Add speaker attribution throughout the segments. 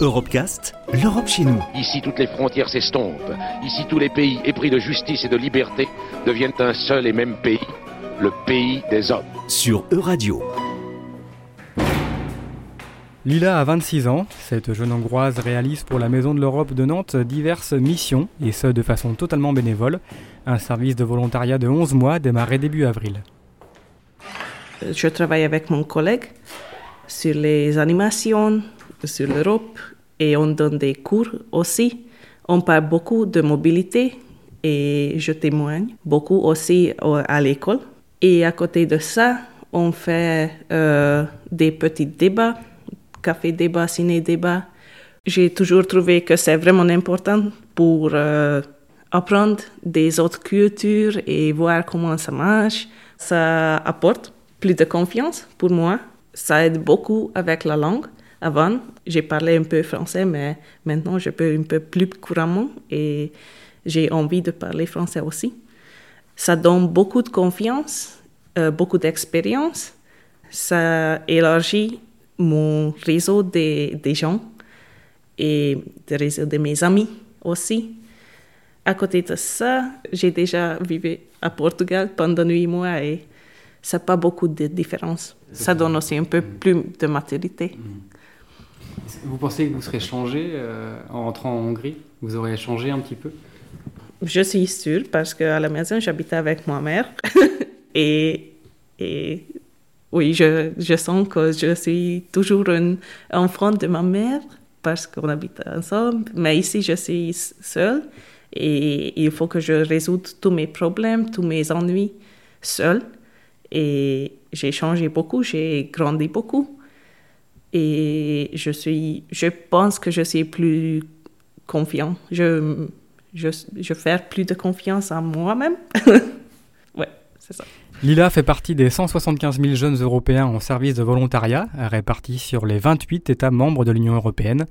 Speaker 1: Europecast, l'Europe chez nous.
Speaker 2: Ici, toutes les frontières s'estompent. Ici, tous les pays épris de justice et de liberté deviennent un seul et même pays, le pays des hommes.
Speaker 1: Sur Euradio.
Speaker 3: Lila a 26 ans. Cette jeune hongroise réalise pour la Maison de l'Europe de Nantes diverses missions, et ce de façon totalement bénévole. Un service de volontariat de 11 mois démarré début avril.
Speaker 4: Je travaille avec mon collègue sur les animations, sur l'Europe, et on donne des cours aussi. On parle beaucoup de mobilité et je témoigne beaucoup aussi à l'école. Et à côté de ça, on fait euh, des petits débats café débat, ciné débat. J'ai toujours trouvé que c'est vraiment important pour euh, apprendre des autres cultures et voir comment ça marche. Ça apporte plus de confiance pour moi. Ça aide beaucoup avec la langue. Avant, j'ai parlé un peu français, mais maintenant je peux un peu plus couramment et j'ai envie de parler français aussi. Ça donne beaucoup de confiance, euh, beaucoup d'expérience. Ça élargit mon réseau des, des gens et le réseau de mes amis aussi. À côté de ça, j'ai déjà vécu à Portugal pendant huit mois et ça n'a pas beaucoup de différence. Ça donne aussi un peu plus de maturité.
Speaker 3: Vous pensez que vous serez changé euh, en rentrant en Hongrie? Vous aurez changé un petit peu?
Speaker 4: Je suis sûre parce qu'à la maison, j'habitais avec ma mère. Et, oui, je, je, sens que je suis toujours un enfant de ma mère parce qu'on habite ensemble, mais ici je suis seule. Et il faut que je résoudre tous mes problèmes, tous mes ennuis seule. Et j'ai changé beaucoup, j'ai grandi beaucoup. Et je suis, je pense que je suis plus confiant. Je, je, je fais plus de confiance en moi-même. ouais, c'est ça.
Speaker 3: Lila fait partie des 175 000 jeunes Européens en service de volontariat, répartis sur les 28 États membres de l'Union européenne.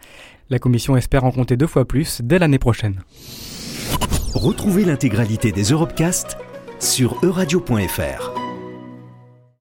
Speaker 3: La Commission espère en compter deux fois plus dès l'année prochaine.
Speaker 1: Retrouvez l'intégralité des Europecast sur euradio.fr.